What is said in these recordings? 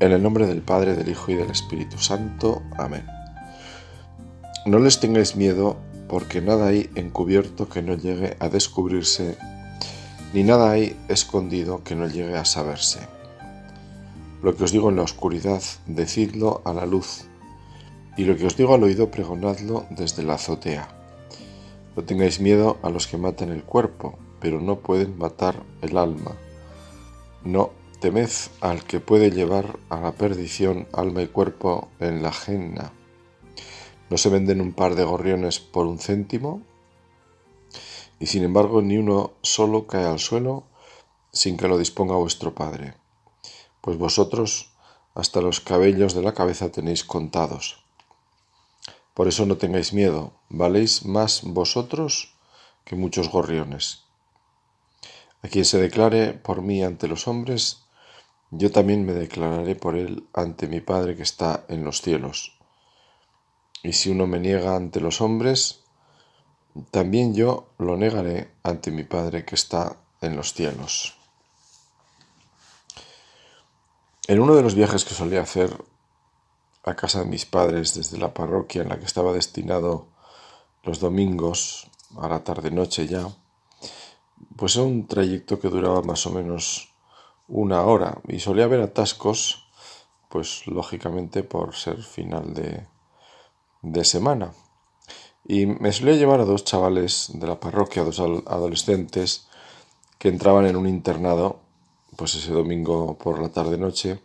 En el nombre del Padre, del Hijo y del Espíritu Santo. Amén. No les tengáis miedo, porque nada hay encubierto que no llegue a descubrirse, ni nada hay escondido que no llegue a saberse. Lo que os digo en la oscuridad, decidlo a la luz, y lo que os digo al oído, pregonadlo desde la azotea. No tengáis miedo a los que matan el cuerpo, pero no pueden matar el alma. No Temed al que puede llevar a la perdición alma y cuerpo en la genna. ¿No se venden un par de gorriones por un céntimo? Y sin embargo ni uno solo cae al suelo sin que lo disponga vuestro Padre. Pues vosotros hasta los cabellos de la cabeza tenéis contados. Por eso no tengáis miedo, valéis más vosotros que muchos gorriones. A quien se declare por mí ante los hombres, yo también me declararé por él ante mi Padre que está en los cielos. Y si uno me niega ante los hombres, también yo lo negaré ante mi Padre que está en los cielos. En uno de los viajes que solía hacer a casa de mis padres desde la parroquia en la que estaba destinado los domingos a la tarde-noche ya, pues era un trayecto que duraba más o menos una hora y solía haber atascos, pues lógicamente por ser final de, de semana. Y me solía llevar a dos chavales de la parroquia, dos adolescentes, que entraban en un internado, pues ese domingo por la tarde-noche,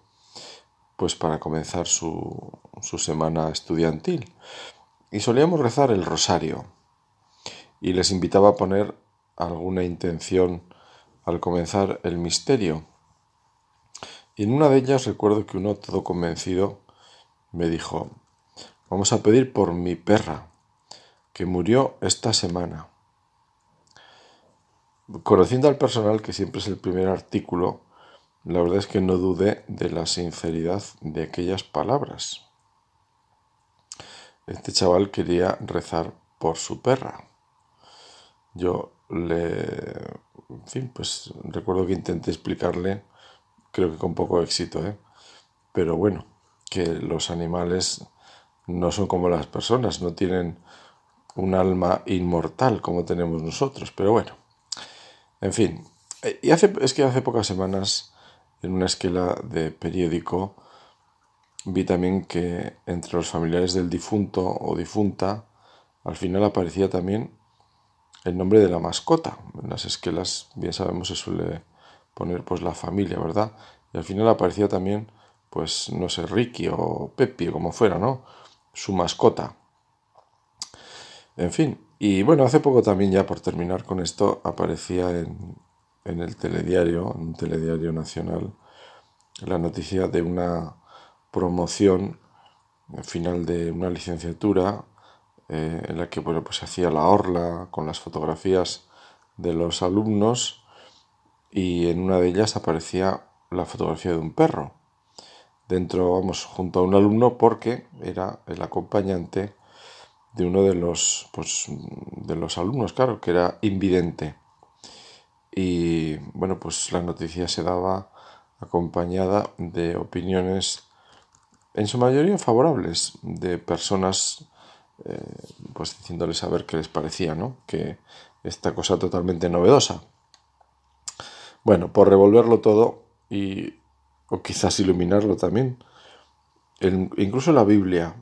pues para comenzar su, su semana estudiantil. Y solíamos rezar el rosario. Y les invitaba a poner alguna intención al comenzar el misterio. Y en una de ellas recuerdo que uno todo convencido me dijo, vamos a pedir por mi perra, que murió esta semana. Conociendo al personal, que siempre es el primer artículo, la verdad es que no dudé de la sinceridad de aquellas palabras. Este chaval quería rezar por su perra. Yo le... En fin, pues recuerdo que intenté explicarle creo que con poco éxito, ¿eh? Pero bueno, que los animales no son como las personas, no tienen un alma inmortal como tenemos nosotros, pero bueno, en fin. Y hace, es que hace pocas semanas en una esquela de periódico vi también que entre los familiares del difunto o difunta al final aparecía también el nombre de la mascota. En las esquelas, bien sabemos, se suele poner pues la familia, ¿verdad? Y al final aparecía también, pues no sé, Ricky o Pepi como fuera, ¿no? Su mascota. En fin, y bueno, hace poco también ya por terminar con esto aparecía en, en el telediario, en un telediario nacional, la noticia de una promoción al final de una licenciatura eh, en la que bueno, pues se hacía la orla con las fotografías de los alumnos y en una de ellas aparecía la fotografía de un perro. Dentro, vamos, junto a un alumno porque era el acompañante de uno de los, pues, de los alumnos, claro, que era invidente. Y bueno, pues la noticia se daba acompañada de opiniones en su mayoría favorables de personas eh, pues diciéndoles a ver qué les parecía, ¿no? Que esta cosa totalmente novedosa. Bueno, por revolverlo todo y o quizás iluminarlo también, incluso en la Biblia,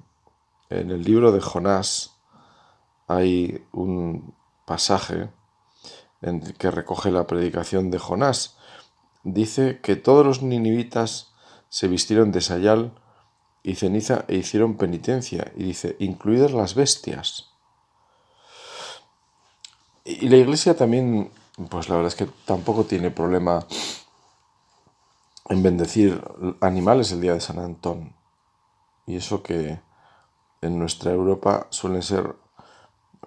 en el libro de Jonás, hay un pasaje en que recoge la predicación de Jonás. Dice que todos los ninivitas se vistieron de sayal y ceniza e hicieron penitencia. Y dice, incluidas las bestias. Y la iglesia también pues la verdad es que tampoco tiene problema en bendecir animales el día de San Antón. Y eso que en nuestra Europa suelen ser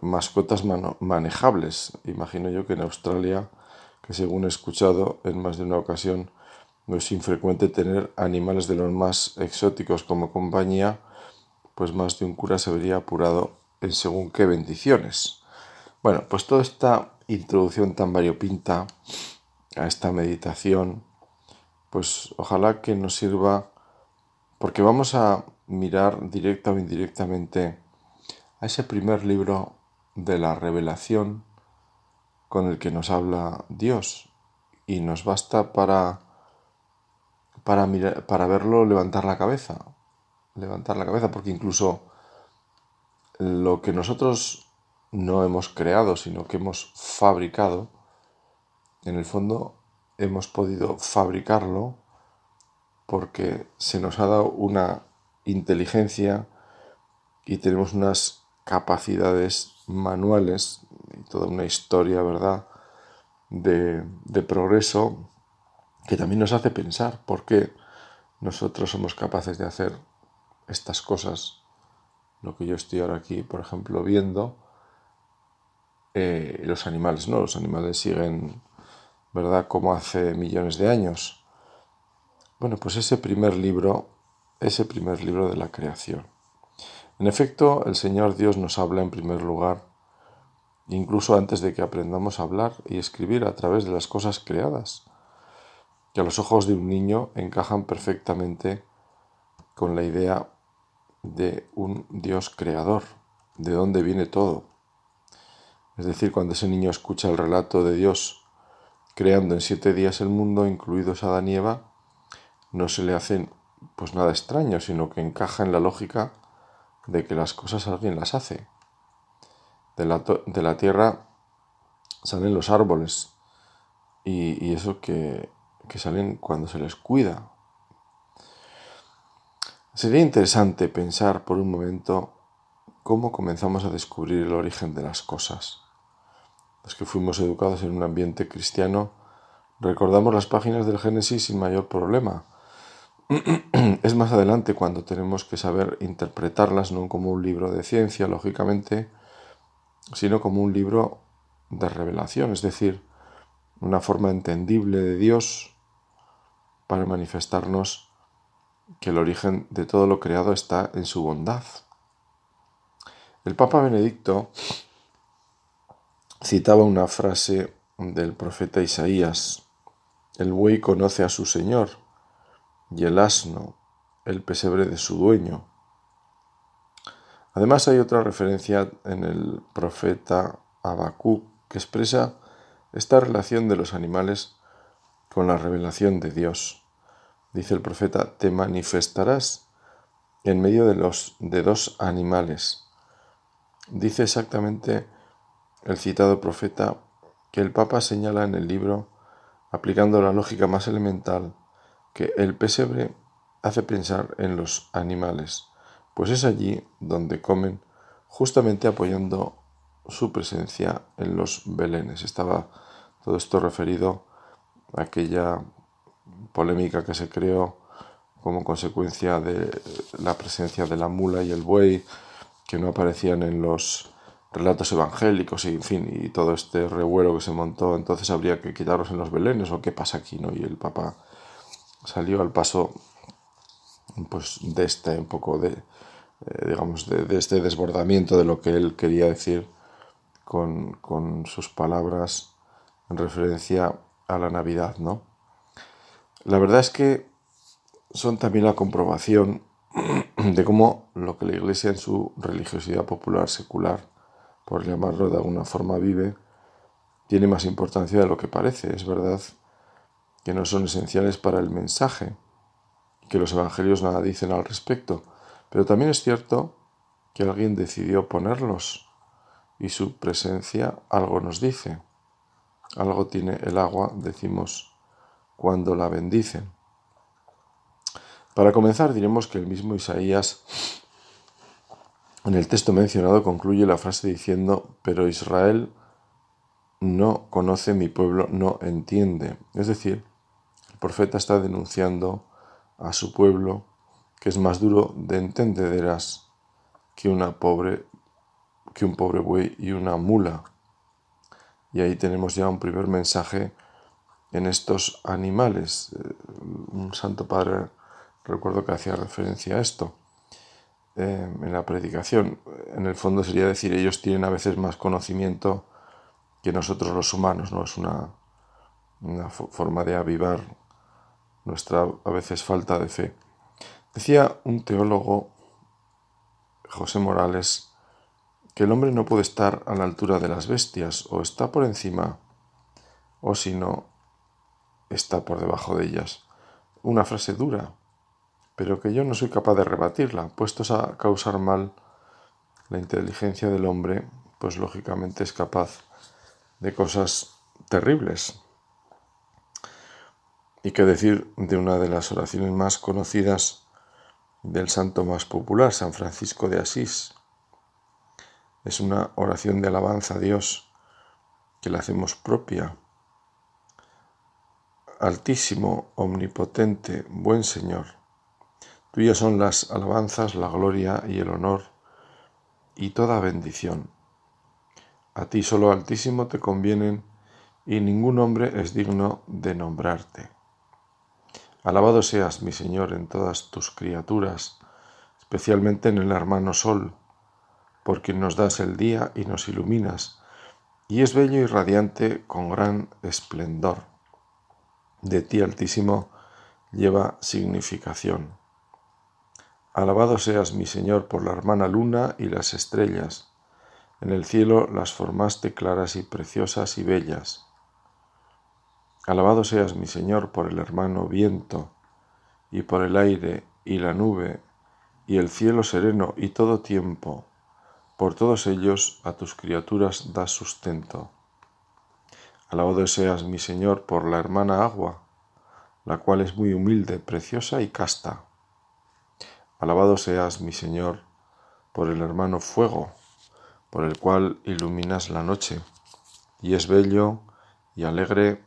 mascotas manejables. Imagino yo que en Australia, que según he escuchado en más de una ocasión, no es infrecuente tener animales de los más exóticos como compañía, pues más de un cura se vería apurado en según qué bendiciones. Bueno, pues toda esta introducción tan variopinta a esta meditación, pues ojalá que nos sirva porque vamos a mirar directa o indirectamente a ese primer libro de la revelación con el que nos habla Dios. Y nos basta para para, para verlo levantar la cabeza, levantar la cabeza, porque incluso lo que nosotros no hemos creado, sino que hemos fabricado, en el fondo hemos podido fabricarlo porque se nos ha dado una inteligencia y tenemos unas capacidades manuales y toda una historia, ¿verdad?, de, de progreso que también nos hace pensar por qué nosotros somos capaces de hacer estas cosas, lo que yo estoy ahora aquí, por ejemplo, viendo, eh, los animales, ¿no? Los animales siguen, ¿verdad?, como hace millones de años. Bueno, pues ese primer libro, ese primer libro de la creación. En efecto, el Señor Dios nos habla en primer lugar, incluso antes de que aprendamos a hablar y escribir a través de las cosas creadas que a los ojos de un niño encajan perfectamente con la idea de un Dios creador, de dónde viene todo. Es decir, cuando ese niño escucha el relato de Dios creando en siete días el mundo, incluidos Adán y Eva, no se le hace pues nada extraño, sino que encaja en la lógica de que las cosas alguien las hace. De la, de la tierra salen los árboles y, y eso que que salen cuando se les cuida. Sería interesante pensar por un momento cómo comenzamos a descubrir el origen de las cosas. Los que fuimos educados en un ambiente cristiano recordamos las páginas del Génesis sin mayor problema. es más adelante cuando tenemos que saber interpretarlas no como un libro de ciencia, lógicamente, sino como un libro de revelación, es decir, una forma entendible de Dios para manifestarnos que el origen de todo lo creado está en su bondad. El Papa Benedicto citaba una frase del profeta Isaías, el buey conoce a su Señor y el asno el pesebre de su dueño. Además hay otra referencia en el profeta Habacuc que expresa esta relación de los animales con la revelación de Dios. Dice el profeta, te manifestarás en medio de, los, de dos animales. Dice exactamente el citado profeta que el Papa señala en el libro, aplicando la lógica más elemental, que el pesebre hace pensar en los animales, pues es allí donde comen, justamente apoyando su presencia en los belenes. Estaba todo esto referido aquella polémica que se creó como consecuencia de la presencia de la mula y el buey que no aparecían en los relatos evangélicos y en fin y todo este revuelo que se montó entonces habría que quitarlos en los belenes o qué pasa aquí no y el papa salió al paso pues de este poco de eh, digamos de, este desbordamiento de lo que él quería decir con, con sus palabras en referencia a la Navidad, ¿no? La verdad es que son también la comprobación de cómo lo que la Iglesia en su religiosidad popular secular, por llamarlo de alguna forma, vive, tiene más importancia de lo que parece. Es verdad que no son esenciales para el mensaje, que los evangelios nada dicen al respecto, pero también es cierto que alguien decidió ponerlos y su presencia algo nos dice. Algo tiene el agua, decimos, cuando la bendicen. Para comenzar diremos que el mismo Isaías en el texto mencionado concluye la frase diciendo, pero Israel no conoce, mi pueblo no entiende. Es decir, el profeta está denunciando a su pueblo que es más duro de entendederas que una pobre que un pobre buey y una mula. Y ahí tenemos ya un primer mensaje en estos animales. Eh, un santo padre recuerdo que hacía referencia a esto eh, en la predicación. En el fondo sería decir, ellos tienen a veces más conocimiento que nosotros los humanos, ¿no? Es una, una forma de avivar nuestra a veces falta de fe. Decía un teólogo, José Morales, que el hombre no puede estar a la altura de las bestias, o está por encima, o si no, está por debajo de ellas. Una frase dura, pero que yo no soy capaz de rebatirla, puestos a causar mal, la inteligencia del hombre, pues lógicamente es capaz de cosas terribles. Y qué decir de una de las oraciones más conocidas del santo más popular, San Francisco de Asís. Es una oración de alabanza a Dios que la hacemos propia. Altísimo, omnipotente, buen Señor, tuyas son las alabanzas, la gloria y el honor y toda bendición. A ti solo Altísimo te convienen y ningún hombre es digno de nombrarte. Alabado seas, mi Señor, en todas tus criaturas, especialmente en el hermano Sol, por quien nos das el día y nos iluminas, y es bello y radiante con gran esplendor. De ti, Altísimo, lleva significación. Alabado seas, mi Señor, por la hermana luna y las estrellas. En el cielo las formaste claras y preciosas y bellas. Alabado seas mi Señor por el hermano viento, y por el aire, y la nube, y el cielo sereno, y todo tiempo. Por todos ellos a tus criaturas das sustento. Alabado seas mi Señor por la hermana agua, la cual es muy humilde, preciosa y casta. Alabado seas mi Señor por el hermano fuego, por el cual iluminas la noche, y es bello y alegre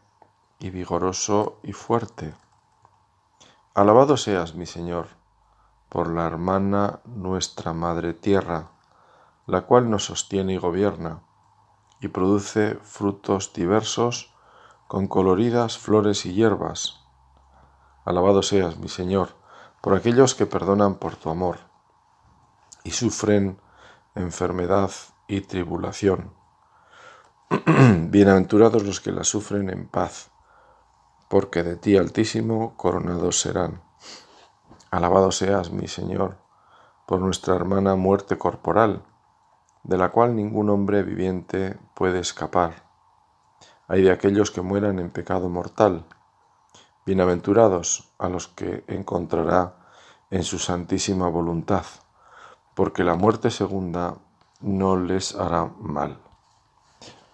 y vigoroso y fuerte. Alabado seas, mi Señor, por la hermana nuestra Madre Tierra, la cual nos sostiene y gobierna, y produce frutos diversos con coloridas flores y hierbas. Alabado seas, mi Señor, por aquellos que perdonan por tu amor y sufren enfermedad y tribulación. Bienaventurados los que la sufren en paz porque de ti, Altísimo, coronados serán. Alabado seas, mi Señor, por nuestra hermana muerte corporal, de la cual ningún hombre viviente puede escapar. Hay de aquellos que mueran en pecado mortal. Bienaventurados a los que encontrará en su santísima voluntad, porque la muerte segunda no les hará mal.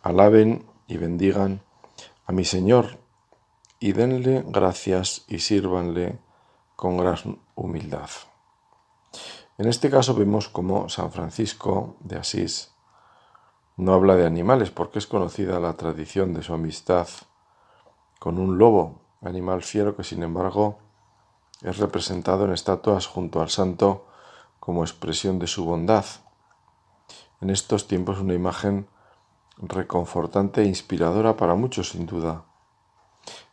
Alaben y bendigan a mi Señor y denle gracias y sírvanle con gran humildad. En este caso vemos como San Francisco de Asís no habla de animales porque es conocida la tradición de su amistad con un lobo, animal fiero que sin embargo es representado en estatuas junto al santo como expresión de su bondad. En estos tiempos una imagen reconfortante e inspiradora para muchos sin duda.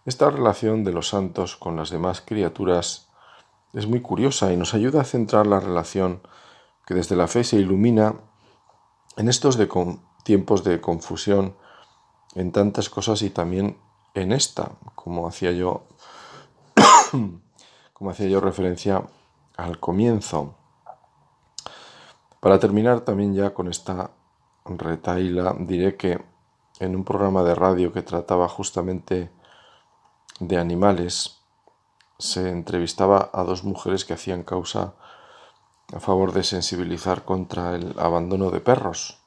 Esta relación de los santos con las demás criaturas es muy curiosa y nos ayuda a centrar la relación que desde la fe se ilumina en estos tiempos de confusión en tantas cosas y también en esta, como hacía yo como hacía yo referencia al comienzo. Para terminar también ya con esta retaila diré que en un programa de radio que trataba justamente de animales se entrevistaba a dos mujeres que hacían causa a favor de sensibilizar contra el abandono de perros.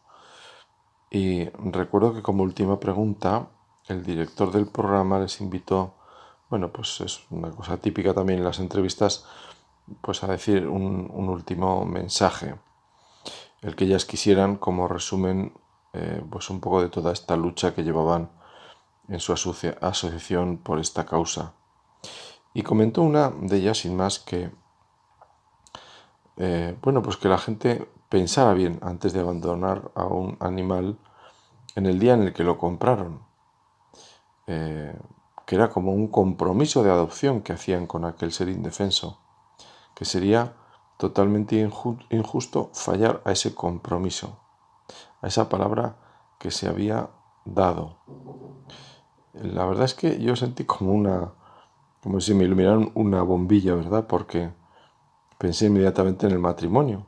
Y recuerdo que como última pregunta el director del programa les invitó, bueno, pues es una cosa típica también en las entrevistas, pues a decir un, último mensaje, el que ellas quisieran como resumen eh, pues un poco de toda esta lucha que llevaban en su asociación por esta causa. Y comentó una de ellas sin más que, eh, bueno, pues que la gente pensara bien antes de abandonar a un animal en el día en el que lo compraron, eh, que era como un compromiso de adopción que hacían con aquel ser indefenso, que sería totalmente injusto fallar a ese compromiso, a esa palabra que se había dado la verdad es que yo sentí como una, como si me iluminaran una bombilla, ¿verdad? Porque pensé inmediatamente en el matrimonio,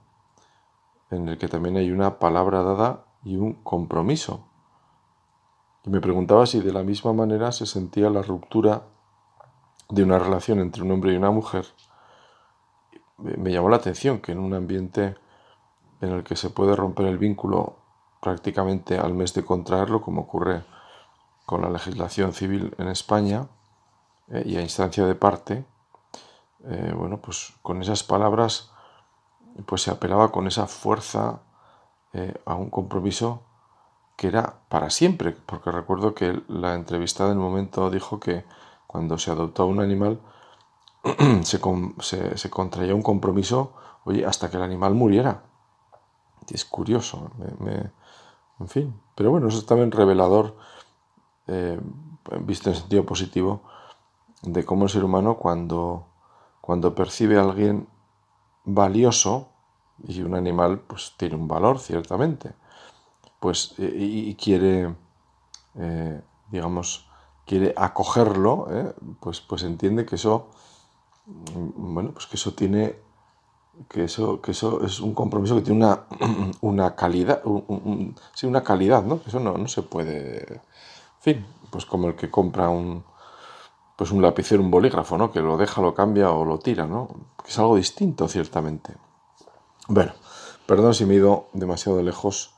en el que también hay una palabra dada y un compromiso. Y me preguntaba si de la misma manera se sentía la ruptura de una relación entre un hombre y una mujer. Me llamó la atención que en un ambiente en el que se puede romper el vínculo prácticamente al mes de contraerlo, como ocurre con la legislación civil en España, eh, y a instancia de parte, eh, bueno, pues con esas palabras pues se apelaba con esa fuerza eh, a un compromiso que era para siempre, porque recuerdo que la entrevistada en el momento dijo que cuando se adoptó un animal se, contraía un compromiso, oye, hasta que el animal muriera. es curioso, en fin, pero bueno, eso es también revelador, visto en sentido positivo, de cómo el ser humano cuando, cuando percibe a alguien valioso, y un animal pues tiene un valor ciertamente, pues y, quiere, eh, digamos, quiere acogerlo, ¿eh? pues, pues entiende que eso, bueno, pues que eso tiene, que eso, que eso es un compromiso que tiene una, una calidad, sí, una calidad, ¿no? Que eso no, no se puede, en fin, pues como el que compra un, pues un lapicero, un bolígrafo, ¿no? Que lo deja, lo cambia o lo tira, ¿no? Que es algo distinto, ciertamente. Bueno, perdón si me he ido demasiado lejos,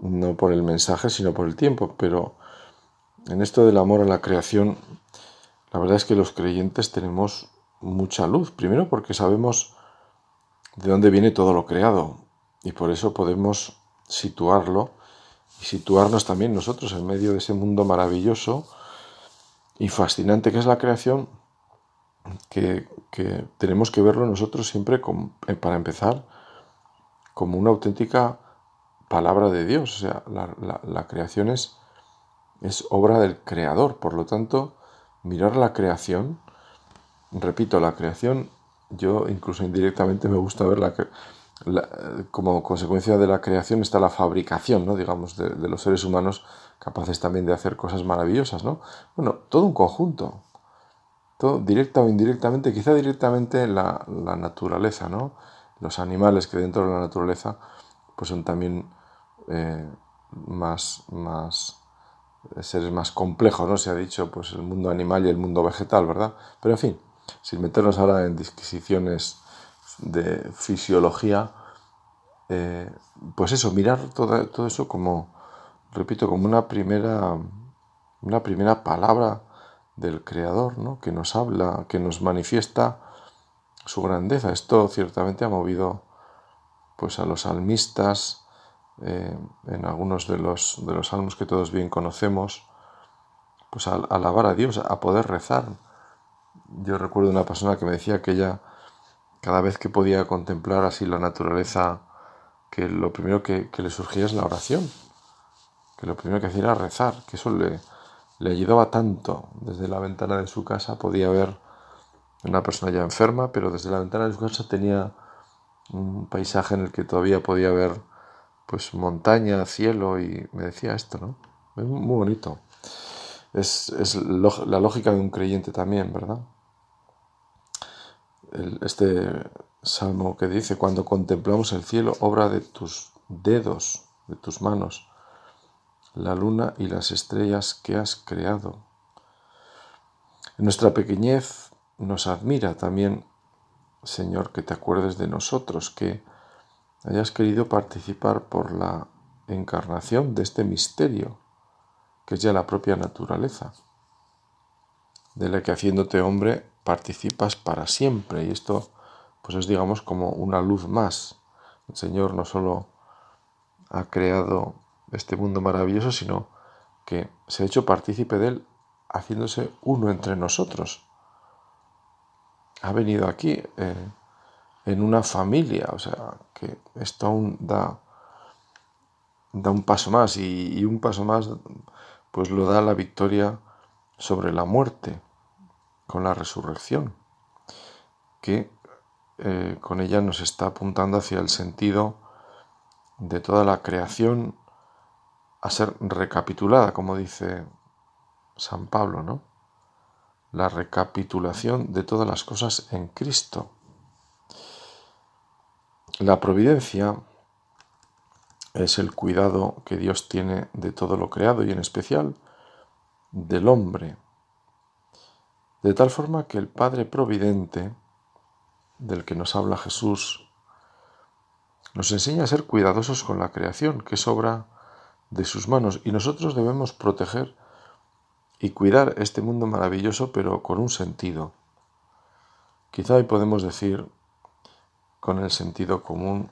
no por el mensaje, sino por el tiempo, pero en esto del amor a la creación, la verdad es que los creyentes tenemos mucha luz. Primero porque sabemos de dónde viene todo lo creado y por eso podemos situarlo y situarnos también nosotros en medio de ese mundo maravilloso y fascinante que es la creación, que, tenemos que verlo nosotros siempre, eh, para empezar, como una auténtica palabra de Dios. O sea, la, creación es, es obra del Creador. Por lo tanto, mirar la creación, repito, la creación, yo incluso indirectamente me gusta ver la, como consecuencia de la creación está la fabricación, ¿no? digamos, de, los seres humanos capaces también de hacer cosas maravillosas, ¿no? Bueno, todo un conjunto, todo directa o indirectamente, quizá directamente la, la naturaleza, ¿no? Los animales que dentro de la naturaleza pues son también eh, más, más eh, seres más complejos, ¿no? Se ha dicho pues el mundo animal y el mundo vegetal, ¿verdad? Pero en fin, sin meternos ahora en disquisiciones de fisiología, eh, pues eso, mirar todo, eso como, repito, como una primera, una primera palabra del Creador, ¿no? que nos habla, que nos manifiesta su grandeza. Esto ciertamente ha movido pues, a los salmistas eh, en algunos de los, de los salmos que todos bien conocemos, pues a, alabar a Dios, a poder rezar. Yo recuerdo una persona que me decía que ella, cada vez que podía contemplar así la naturaleza, que lo primero que, que le surgía es la oración que lo primero que hacía era rezar, que eso le, le ayudaba tanto. Desde la ventana de su casa podía ver una persona ya enferma, pero desde la ventana de su casa tenía un paisaje en el que todavía podía ver pues montaña, cielo y me decía esto, ¿no? Es muy bonito. Es, la lógica de un creyente también, ¿verdad? este salmo que dice, cuando contemplamos el cielo, obra de tus dedos, de tus manos, la luna y las estrellas que has creado. Nuestra pequeñez nos admira también, Señor, que te acuerdes de nosotros, que hayas querido participar por la encarnación de este misterio, que es ya la propia naturaleza, de la que haciéndote hombre participas para siempre. Y esto, pues es digamos como una luz más. El Señor no solo ha creado este mundo maravilloso, sino que se ha hecho partícipe de él haciéndose uno entre nosotros. Ha venido aquí eh, en una familia, o sea, que esto aún da, da un paso más y, un paso más pues lo da la victoria sobre la muerte con la resurrección, que eh, con ella nos está apuntando hacia el sentido de toda la creación a ser recapitulada, como dice San Pablo, ¿no? La recapitulación de todas las cosas en Cristo. La providencia es el cuidado que Dios tiene de todo lo creado y en especial del hombre. De tal forma que el Padre Providente, del que nos habla Jesús, nos enseña a ser cuidadosos con la creación, que es obra de sus manos, y nosotros debemos proteger y cuidar este mundo maravilloso, pero con un sentido. Quizá hoy podemos decir, con el sentido común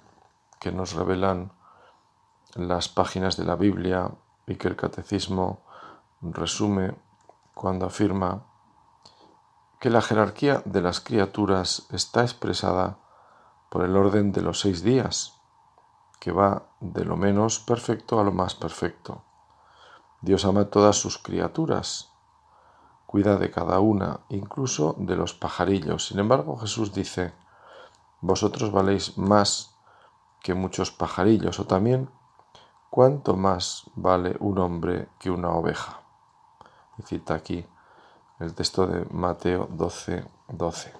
que nos revelan las páginas de la Biblia y que el catecismo resume cuando afirma que la jerarquía de las criaturas está expresada por el orden de los seis días, que va de lo menos perfecto a lo más perfecto. Dios ama a todas sus criaturas, cuida de cada una, incluso de los pajarillos. Sin embargo, Jesús dice, vosotros valéis más que muchos pajarillos, o también, ¿cuánto más vale un hombre que una oveja? Y cita aquí el texto de Mateo 12, 12.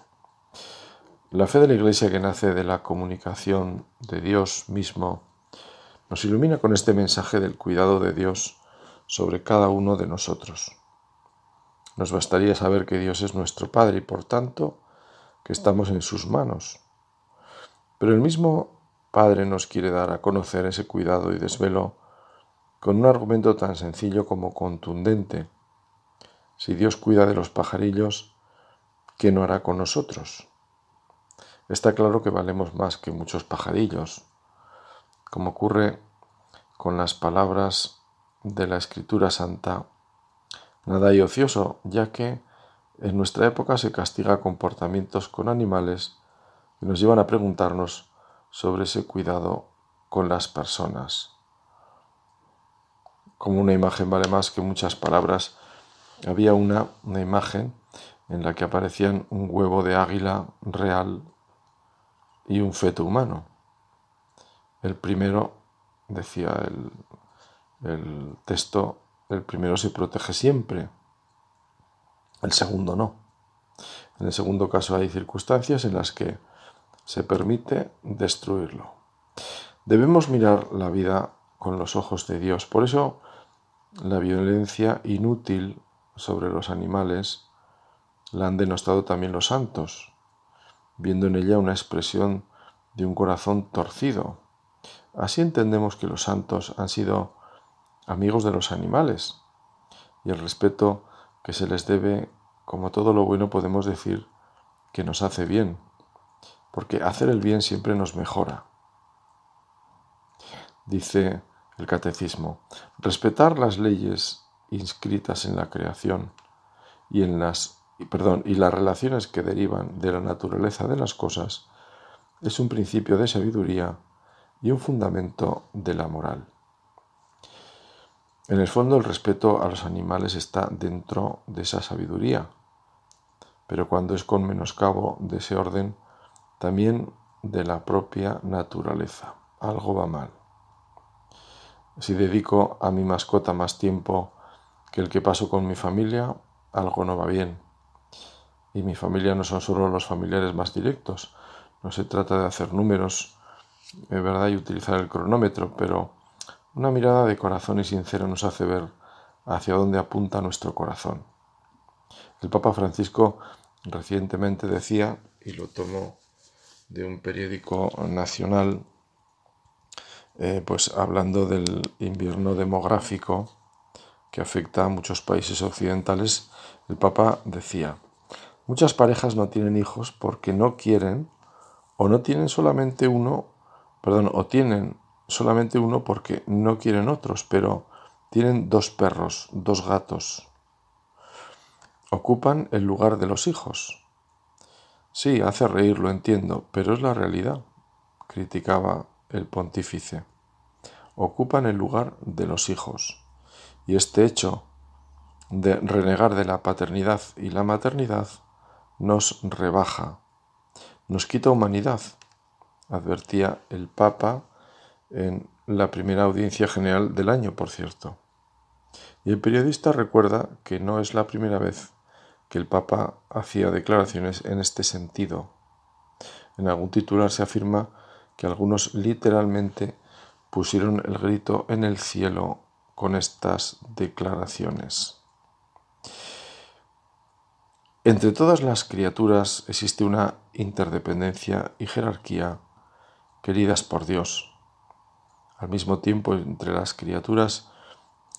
La fe de la Iglesia que nace de la comunicación de Dios mismo nos ilumina con este mensaje del cuidado de Dios sobre cada uno de nosotros. Nos bastaría saber que Dios es nuestro Padre y por tanto que estamos en sus manos. Pero el mismo Padre nos quiere dar a conocer ese cuidado y desvelo con un argumento tan sencillo como contundente si Dios cuida de los pajarillos, ¿qué no hará con nosotros? Está claro que valemos más que muchos pajarillos, como ocurre con las palabras de la Escritura Santa. Nada hay ocioso, ya que en nuestra época se castiga comportamientos con animales y nos llevan a preguntarnos sobre ese cuidado con las personas. Como una imagen vale más que muchas palabras, había una, imagen en la que aparecían un huevo de águila real y un feto humano. El primero, decía el texto, el primero se protege siempre, el segundo no. En el segundo caso hay circunstancias en las que se permite destruirlo. Debemos mirar la vida con los ojos de Dios. Por eso la violencia inútil sobre los animales la han denostado también los santos, viendo en ella una expresión de un corazón torcido. Así entendemos que los santos han sido amigos de los animales y el respeto que se les debe, como todo lo bueno, podemos decir que nos hace bien, porque hacer el bien siempre nos mejora. Dice el catecismo, respetar las leyes inscritas en la creación y en las perdón, y las relaciones que derivan de la naturaleza de las cosas es un principio de sabiduría y un fundamento de la moral. En el fondo el respeto a los animales está dentro de esa sabiduría, pero cuando es con menoscabo de ese orden, también de la propia naturaleza. Algo va mal. Si dedico a mi mascota más tiempo que el que paso con mi familia, algo no va bien. Y mi familia no son solo los familiares más directos. No se trata de hacer números, es verdad, y utilizar el cronómetro, pero una mirada de corazón y sincera nos hace ver hacia dónde apunta nuestro corazón. El Papa Francisco recientemente decía, y lo tomo de un periódico nacional, eh, pues hablando del invierno demográfico, que afecta a muchos países occidentales, el Papa decía, muchas parejas no tienen hijos porque no quieren o no tienen solamente uno, perdón, o tienen solamente uno porque no quieren otros, pero tienen dos perros, dos gatos. Ocupan el lugar de los hijos. Sí, hace reír, lo entiendo, pero es la realidad, criticaba el pontífice. Ocupan el lugar de los hijos. Y este hecho de renegar de la paternidad y la maternidad nos rebaja, nos quita humanidad, advertía el Papa en la primera audiencia general del año, por cierto. Y el periodista recuerda que no es la primera vez que el Papa hacía declaraciones en este sentido. En algún titular se afirma que algunos literalmente pusieron el grito en el cielo con estas declaraciones. Entre todas las criaturas existe una interdependencia y jerarquía queridas por Dios. Al mismo tiempo, entre las criaturas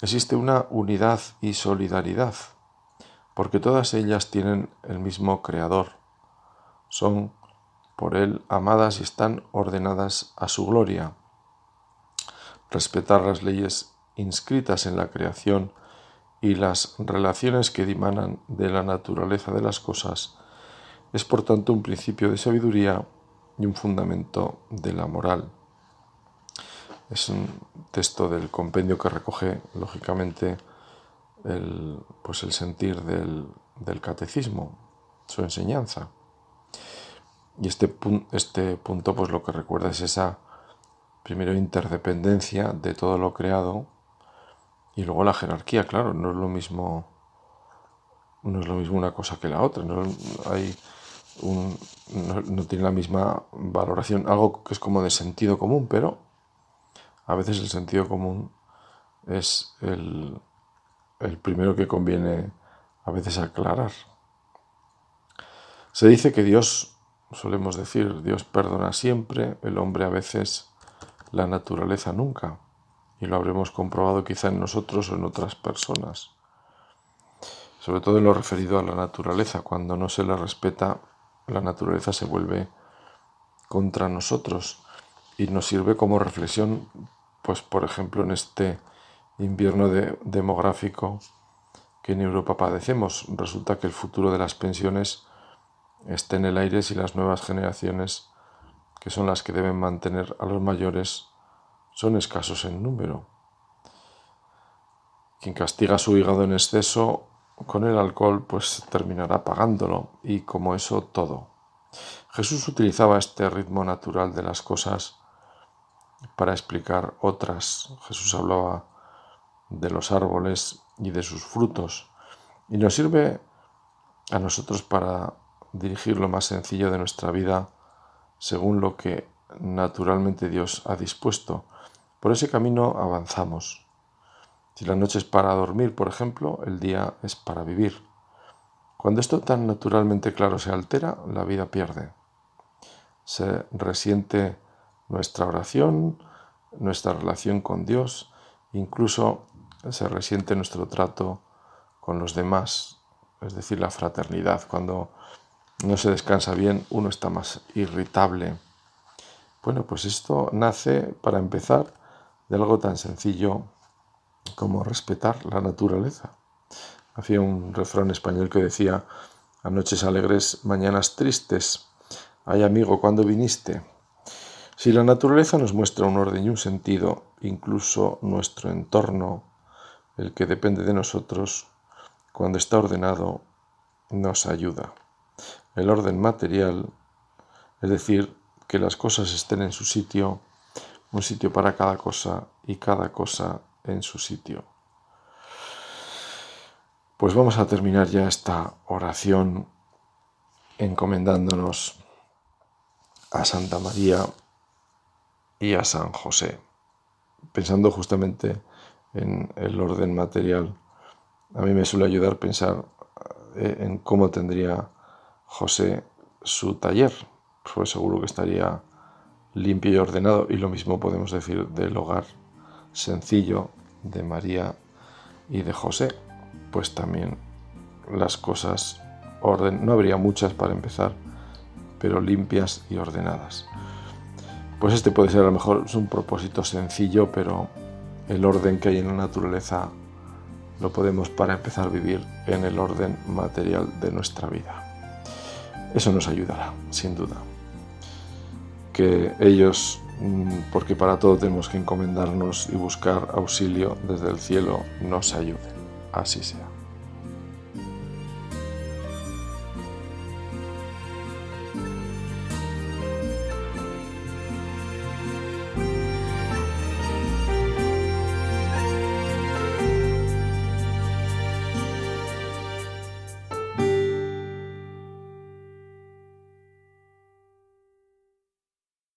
existe una unidad y solidaridad, porque todas ellas tienen el mismo Creador, son por Él amadas y están ordenadas a su gloria. Respetar las leyes inscritas en la creación y las relaciones que dimanan de la naturaleza de las cosas es por tanto un principio de sabiduría y un fundamento de la moral. Es un texto del compendio que recoge, lógicamente, el, pues el sentir del, del catecismo, su enseñanza. Y este, este punto pues lo que recuerda es esa, primero, interdependencia de todo lo creado y luego la jerarquía, claro, no es lo mismo, no es lo mismo una cosa que la otra, no, hay no, tiene la misma valoración, algo que es como de sentido común, pero a veces el sentido común es el, el primero que conviene a veces aclarar. Se dice que Dios solemos decir, Dios perdona siempre, el hombre a veces, la naturaleza nunca. Y lo habremos comprobado quizá en nosotros o en otras personas. Sobre todo en lo referido a la naturaleza. Cuando no se le respeta, la naturaleza se vuelve contra nosotros y nos sirve como reflexión, pues por ejemplo en este invierno demográfico que en Europa padecemos. Resulta que el futuro de las pensiones esté en el aire si las nuevas generaciones, que son las que deben mantener a los mayores, son escasos en número. Quien castiga su hígado en exceso con el alcohol, pues terminará pagándolo, y como eso todo. Jesús utilizaba este ritmo natural de las cosas para explicar otras. Jesús hablaba de los árboles y de sus frutos, y nos sirve a nosotros para dirigir lo más sencillo de nuestra vida según lo que naturalmente Dios ha dispuesto. Por ese camino avanzamos. Si la noche es para dormir, por ejemplo, el día es para vivir. Cuando esto tan naturalmente claro se altera, la vida pierde. Se resiente nuestra oración, nuestra relación con Dios, incluso se resiente nuestro trato con los demás, es decir, la fraternidad. Cuando no se descansa bien, uno está más irritable. Bueno, pues esto nace, para empezar, de algo tan sencillo como respetar la naturaleza. Hacía un refrán español que decía, anoches alegres, mañanas tristes. Ay amigo, ¿cuándo viniste? Si la naturaleza nos muestra un orden y un sentido, incluso nuestro entorno, el que depende de nosotros, cuando está ordenado, nos ayuda el orden material, es decir, que las cosas estén en su sitio, un sitio para cada cosa y cada cosa en su sitio. Pues vamos a terminar ya esta oración encomendándonos a Santa María y a San José, pensando justamente en el orden material. A mí me suele ayudar pensar eh, en cómo tendría José su taller, pues seguro que estaría limpio y ordenado. Y lo mismo podemos decir del hogar sencillo de María y de José, pues también las cosas orden, no habría muchas para empezar, pero limpias y ordenadas. Pues este puede ser a lo mejor es un propósito sencillo, pero el orden que hay en la naturaleza lo podemos para empezar a vivir en el orden material de nuestra vida. Eso nos ayudará, sin duda. Que ellos, mm, porque para todo tenemos que encomendarnos y buscar auxilio desde el cielo, nos ayuden. Así sea.